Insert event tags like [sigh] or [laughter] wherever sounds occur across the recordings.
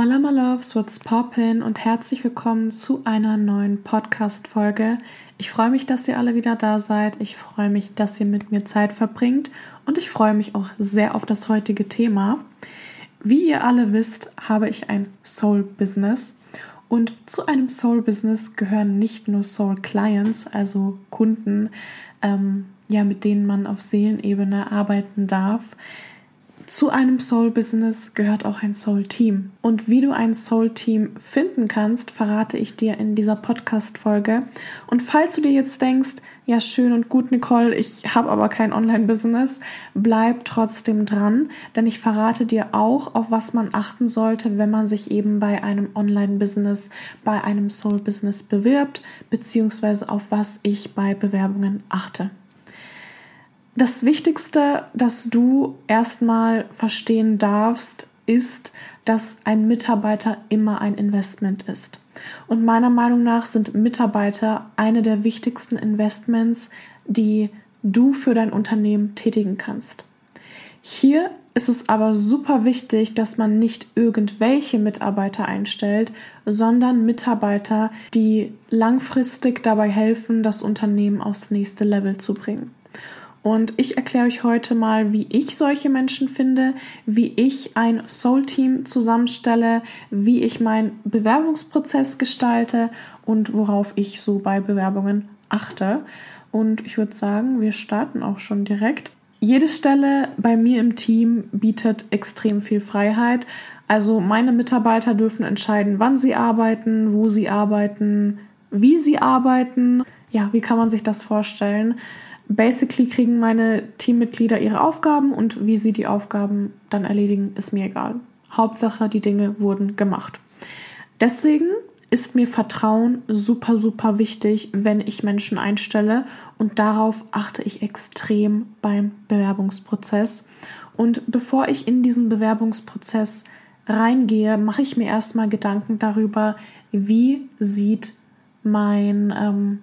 Hola my loves, what's poppin und herzlich willkommen zu einer neuen Podcast-Folge. Ich freue mich, dass ihr alle wieder da seid. Ich freue mich, dass ihr mit mir Zeit verbringt und ich freue mich auch sehr auf das heutige Thema. Wie ihr alle wisst, habe ich ein Soul-Business und zu einem Soul-Business gehören nicht nur Soul-Clients, also Kunden, ähm, ja, mit denen man auf Seelenebene arbeiten darf. Zu einem Soul-Business gehört auch ein Soul-Team. Und wie du ein Soul-Team finden kannst, verrate ich dir in dieser Podcast-Folge. Und falls du dir jetzt denkst, ja, schön und gut, Nicole, ich habe aber kein Online-Business, bleib trotzdem dran, denn ich verrate dir auch, auf was man achten sollte, wenn man sich eben bei einem Online-Business, bei einem Soul-Business bewirbt, beziehungsweise auf was ich bei Bewerbungen achte. Das Wichtigste, das du erstmal verstehen darfst, ist, dass ein Mitarbeiter immer ein Investment ist. Und meiner Meinung nach sind Mitarbeiter eine der wichtigsten Investments, die du für dein Unternehmen tätigen kannst. Hier ist es aber super wichtig, dass man nicht irgendwelche Mitarbeiter einstellt, sondern Mitarbeiter, die langfristig dabei helfen, das Unternehmen aufs nächste Level zu bringen. Und ich erkläre euch heute mal, wie ich solche Menschen finde, wie ich ein Soul-Team zusammenstelle, wie ich meinen Bewerbungsprozess gestalte und worauf ich so bei Bewerbungen achte. Und ich würde sagen, wir starten auch schon direkt. Jede Stelle bei mir im Team bietet extrem viel Freiheit. Also meine Mitarbeiter dürfen entscheiden, wann sie arbeiten, wo sie arbeiten, wie sie arbeiten. Ja, wie kann man sich das vorstellen? Basically kriegen meine Teammitglieder ihre Aufgaben und wie sie die Aufgaben dann erledigen, ist mir egal. Hauptsache, die Dinge wurden gemacht. Deswegen ist mir Vertrauen super, super wichtig, wenn ich Menschen einstelle und darauf achte ich extrem beim Bewerbungsprozess. Und bevor ich in diesen Bewerbungsprozess reingehe, mache ich mir erstmal Gedanken darüber, wie sieht mein ähm,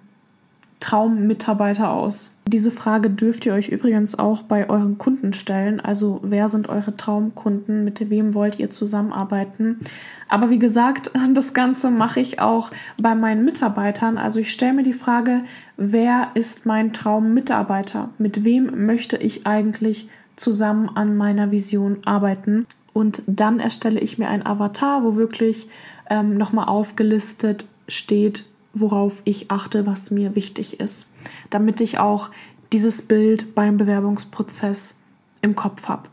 Traummitarbeiter aus? Diese Frage dürft ihr euch übrigens auch bei euren Kunden stellen. Also wer sind eure Traumkunden? Mit wem wollt ihr zusammenarbeiten? Aber wie gesagt, [laughs] das Ganze mache ich auch bei meinen Mitarbeitern. Also ich stelle mir die Frage, wer ist mein Traummitarbeiter? Mit wem möchte ich eigentlich zusammen an meiner Vision arbeiten? Und dann erstelle ich mir ein Avatar, wo wirklich ähm, nochmal aufgelistet steht, worauf ich achte, was mir wichtig ist, damit ich auch dieses Bild beim Bewerbungsprozess im Kopf habe.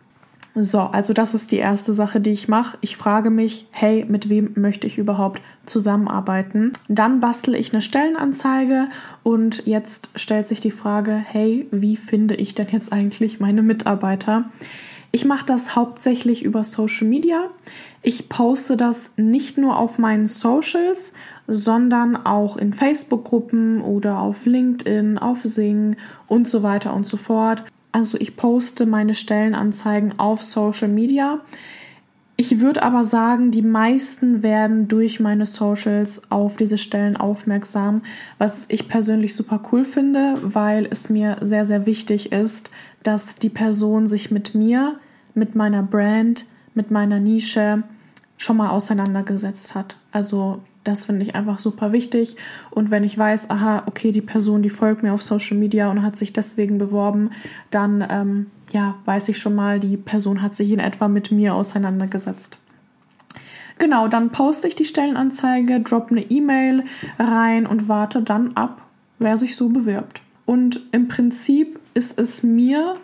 So, also das ist die erste Sache, die ich mache. Ich frage mich, hey, mit wem möchte ich überhaupt zusammenarbeiten? Dann bastle ich eine Stellenanzeige und jetzt stellt sich die Frage, hey, wie finde ich denn jetzt eigentlich meine Mitarbeiter? Ich mache das hauptsächlich über Social Media. Ich poste das nicht nur auf meinen Socials, sondern auch in Facebook-Gruppen oder auf LinkedIn, auf Sing und so weiter und so fort. Also ich poste meine Stellenanzeigen auf Social Media. Ich würde aber sagen, die meisten werden durch meine Socials auf diese Stellen aufmerksam, was ich persönlich super cool finde, weil es mir sehr, sehr wichtig ist, dass die Person sich mit mir, mit meiner Brand, mit meiner Nische schon mal auseinandergesetzt hat. Also das finde ich einfach super wichtig. Und wenn ich weiß, aha, okay, die Person, die folgt mir auf Social Media und hat sich deswegen beworben, dann ähm, ja, weiß ich schon mal, die Person hat sich in etwa mit mir auseinandergesetzt. Genau, dann poste ich die Stellenanzeige, drop eine E-Mail rein und warte dann ab, wer sich so bewirbt. Und im Prinzip ist es mir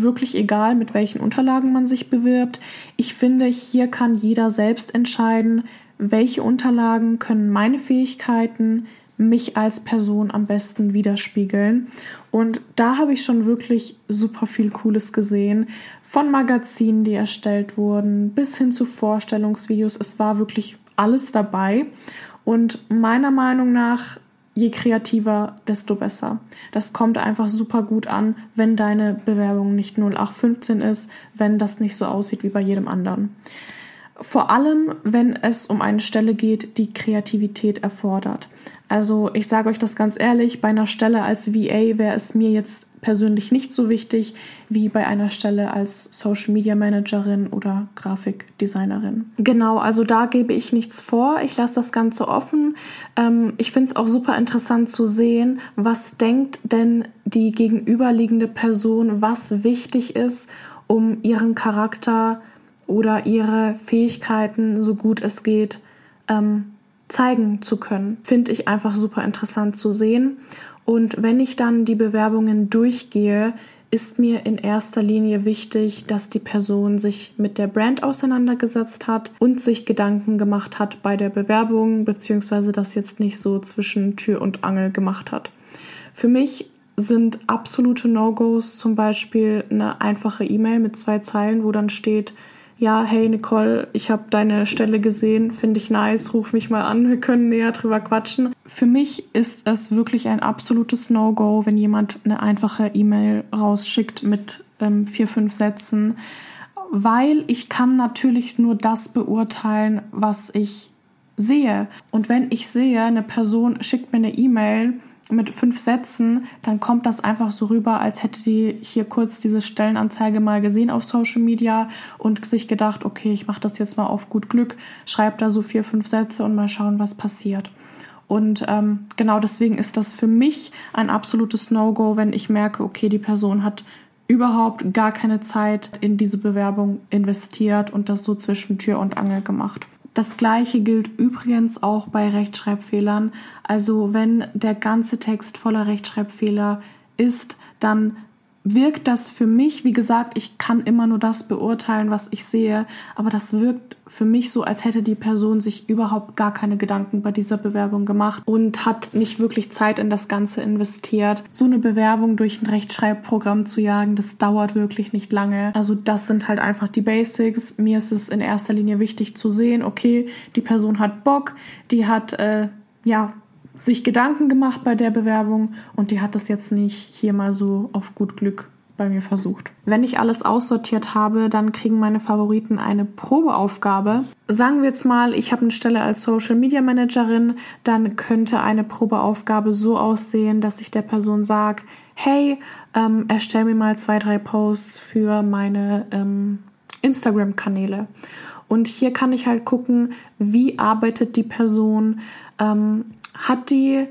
wirklich egal, mit welchen Unterlagen man sich bewirbt. Ich finde, hier kann jeder selbst entscheiden, welche Unterlagen können meine Fähigkeiten, mich als Person am besten widerspiegeln. Und da habe ich schon wirklich super viel Cooles gesehen. Von Magazinen, die erstellt wurden, bis hin zu Vorstellungsvideos. Es war wirklich alles dabei. Und meiner Meinung nach je kreativer, desto besser. Das kommt einfach super gut an, wenn deine Bewerbung nicht 0815 ist, wenn das nicht so aussieht wie bei jedem anderen. Vor allem, wenn es um eine Stelle geht, die Kreativität erfordert. Also ich sage euch das ganz ehrlich, bei einer Stelle als VA wäre es mir jetzt persönlich nicht so wichtig wie bei einer Stelle als Social Media Managerin oder Grafikdesignerin. Genau, also da gebe ich nichts vor. Ich lasse das Ganze offen. Ähm, ich finde es auch super interessant zu sehen, was denkt denn die gegenüberliegende Person, was wichtig ist, um ihren Charakter oder ihre Fähigkeiten so gut es geht ähm, zeigen zu können. Finde ich einfach super interessant zu sehen. Und wenn ich dann die Bewerbungen durchgehe, ist mir in erster Linie wichtig, dass die Person sich mit der Brand auseinandergesetzt hat und sich Gedanken gemacht hat bei der Bewerbung, beziehungsweise das jetzt nicht so zwischen Tür und Angel gemacht hat. Für mich sind absolute No-Gos zum Beispiel eine einfache E-Mail mit zwei Zeilen, wo dann steht, ja, hey Nicole, ich habe deine Stelle gesehen, finde ich nice, ruf mich mal an, wir können näher drüber quatschen. Für mich ist es wirklich ein absolutes No-Go, wenn jemand eine einfache E-Mail rausschickt mit ähm, vier, fünf Sätzen, weil ich kann natürlich nur das beurteilen, was ich sehe. Und wenn ich sehe, eine Person schickt mir eine E-Mail, mit fünf Sätzen, dann kommt das einfach so rüber, als hätte die hier kurz diese Stellenanzeige mal gesehen auf Social Media und sich gedacht, okay, ich mache das jetzt mal auf gut Glück, schreibe da so vier, fünf Sätze und mal schauen, was passiert. Und ähm, genau deswegen ist das für mich ein absolutes No-Go, wenn ich merke, okay, die Person hat überhaupt gar keine Zeit in diese Bewerbung investiert und das so zwischen Tür und Angel gemacht. Das gleiche gilt übrigens auch bei Rechtschreibfehlern. Also wenn der ganze Text voller Rechtschreibfehler ist, dann wirkt das für mich, wie gesagt, ich kann immer nur das beurteilen, was ich sehe, aber das wirkt für mich so, als hätte die Person sich überhaupt gar keine Gedanken bei dieser Bewerbung gemacht und hat nicht wirklich Zeit in das Ganze investiert. So eine Bewerbung durch ein Rechtschreibprogramm zu jagen, das dauert wirklich nicht lange. Also das sind halt einfach die Basics. Mir ist es in erster Linie wichtig zu sehen, okay, die Person hat Bock, die hat äh, ja sich Gedanken gemacht bei der Bewerbung und die hat das jetzt nicht hier mal so auf gut Glück bei mir versucht. Wenn ich alles aussortiert habe, dann kriegen meine Favoriten eine Probeaufgabe. Sagen wir jetzt mal, ich habe eine Stelle als Social Media Managerin, dann könnte eine Probeaufgabe so aussehen, dass ich der Person sage, hey, ähm, erstell mir mal zwei, drei Posts für meine ähm, Instagram-Kanäle. Und hier kann ich halt gucken, wie arbeitet die Person, ähm, hat die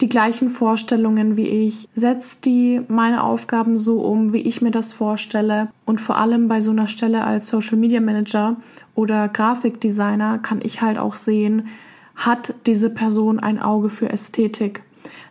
die gleichen Vorstellungen wie ich? Setzt die meine Aufgaben so um, wie ich mir das vorstelle? Und vor allem bei so einer Stelle als Social Media Manager oder Grafikdesigner kann ich halt auch sehen, hat diese Person ein Auge für Ästhetik?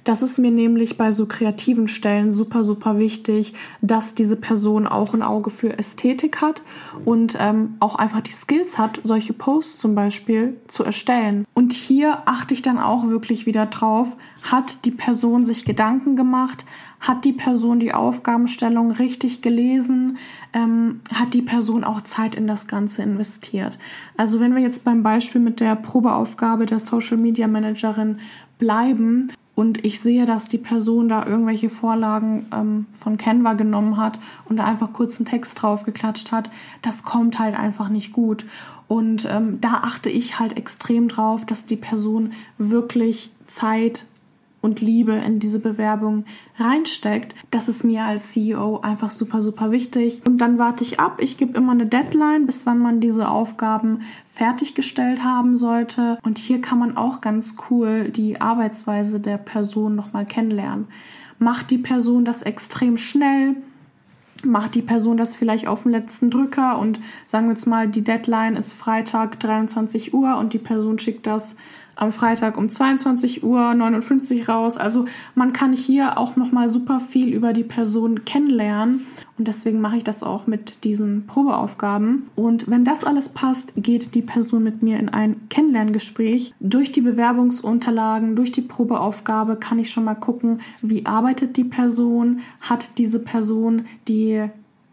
Das ist mir nämlich bei so kreativen Stellen super, super wichtig, dass diese Person auch ein Auge für Ästhetik hat und ähm, auch einfach die Skills hat, solche Posts zum Beispiel zu erstellen. Und hier achte ich dann auch wirklich wieder drauf, hat die Person sich Gedanken gemacht, hat die Person die Aufgabenstellung richtig gelesen? Ähm, hat die Person auch Zeit in das Ganze investiert? Also wenn wir jetzt beim Beispiel mit der Probeaufgabe der Social Media Managerin bleiben, und ich sehe, dass die Person da irgendwelche Vorlagen ähm, von Canva genommen hat und da einfach kurz einen Text drauf geklatscht hat, das kommt halt einfach nicht gut. Und ähm, da achte ich halt extrem drauf, dass die Person wirklich Zeit und Liebe in diese Bewerbung reinsteckt, das ist mir als CEO einfach super, super wichtig. Und dann warte ich ab. Ich gebe immer eine Deadline, bis wann man diese Aufgaben fertiggestellt haben sollte. Und hier kann man auch ganz cool die Arbeitsweise der Person nochmal kennenlernen. Macht die Person das extrem schnell? Macht die Person das vielleicht auf den letzten Drücker und sagen wir jetzt mal, die Deadline ist Freitag 23 Uhr und die Person schickt das am Freitag um 22 Uhr 59 raus. Also man kann hier auch noch mal super viel über die Person kennenlernen und deswegen mache ich das auch mit diesen Probeaufgaben. Und wenn das alles passt, geht die Person mit mir in ein Kennenlerngespräch. Durch die Bewerbungsunterlagen, durch die Probeaufgabe kann ich schon mal gucken, wie arbeitet die Person, hat diese Person die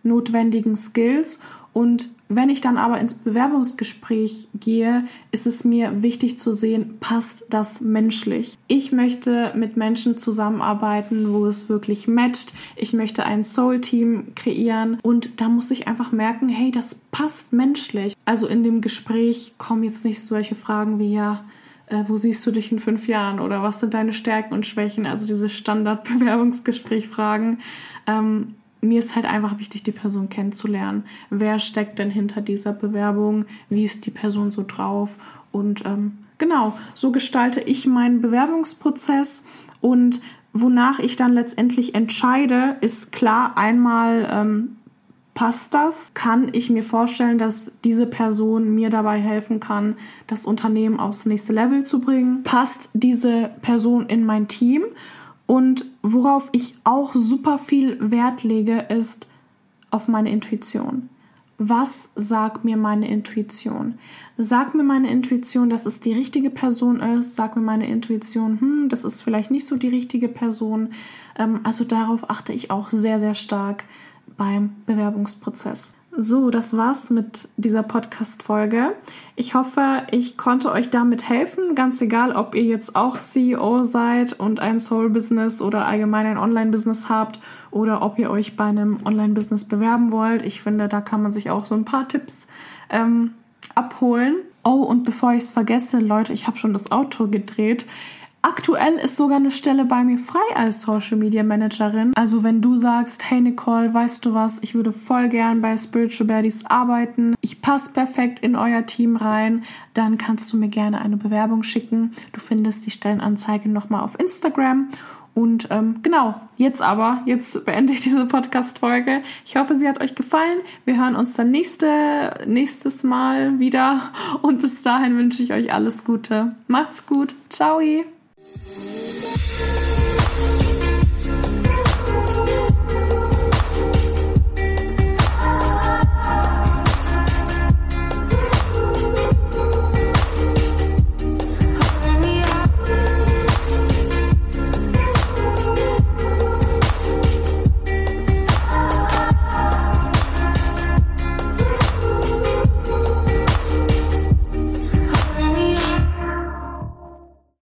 notwendigen Skills und wenn ich dann aber ins Bewerbungsgespräch gehe, ist es mir wichtig zu sehen, passt das menschlich. Ich möchte mit Menschen zusammenarbeiten, wo es wirklich matcht. Ich möchte ein Soul-Team kreieren und da muss ich einfach merken, hey, das passt menschlich. Also in dem Gespräch kommen jetzt nicht solche Fragen wie ja, äh, wo siehst du dich in fünf Jahren oder was sind deine Stärken und Schwächen, also diese Standard-Bewerbungsgespräch-Fragen. Ähm, mir ist halt einfach wichtig, die Person kennenzulernen. Wer steckt denn hinter dieser Bewerbung? Wie ist die Person so drauf? Und ähm, genau, so gestalte ich meinen Bewerbungsprozess und wonach ich dann letztendlich entscheide, ist klar einmal ähm, passt das? Kann ich mir vorstellen, dass diese Person mir dabei helfen kann, das Unternehmen aufs nächste Level zu bringen? Passt diese Person in mein Team? Und worauf ich auch super viel Wert lege, ist auf meine Intuition. Was sagt mir meine Intuition? Sagt mir meine Intuition, dass es die richtige Person ist? Sagt mir meine Intuition, hm, das ist vielleicht nicht so die richtige Person? Ähm, also darauf achte ich auch sehr, sehr stark beim Bewerbungsprozess. So, das war's mit dieser Podcast-Folge. Ich hoffe, ich konnte euch damit helfen. Ganz egal, ob ihr jetzt auch CEO seid und ein Soul-Business oder allgemein ein Online-Business habt oder ob ihr euch bei einem Online-Business bewerben wollt. Ich finde, da kann man sich auch so ein paar Tipps ähm, abholen. Oh, und bevor ich es vergesse, Leute, ich habe schon das Auto gedreht. Aktuell ist sogar eine Stelle bei mir frei als Social Media Managerin. Also wenn du sagst, hey Nicole, weißt du was, ich würde voll gern bei Spiritual Baddies arbeiten, ich passe perfekt in euer Team rein, dann kannst du mir gerne eine Bewerbung schicken. Du findest die Stellenanzeige nochmal auf Instagram. Und ähm, genau, jetzt aber, jetzt beende ich diese Podcast-Folge. Ich hoffe, sie hat euch gefallen. Wir hören uns dann nächste, nächstes Mal wieder. Und bis dahin wünsche ich euch alles Gute. Macht's gut. Ciao. Yeah.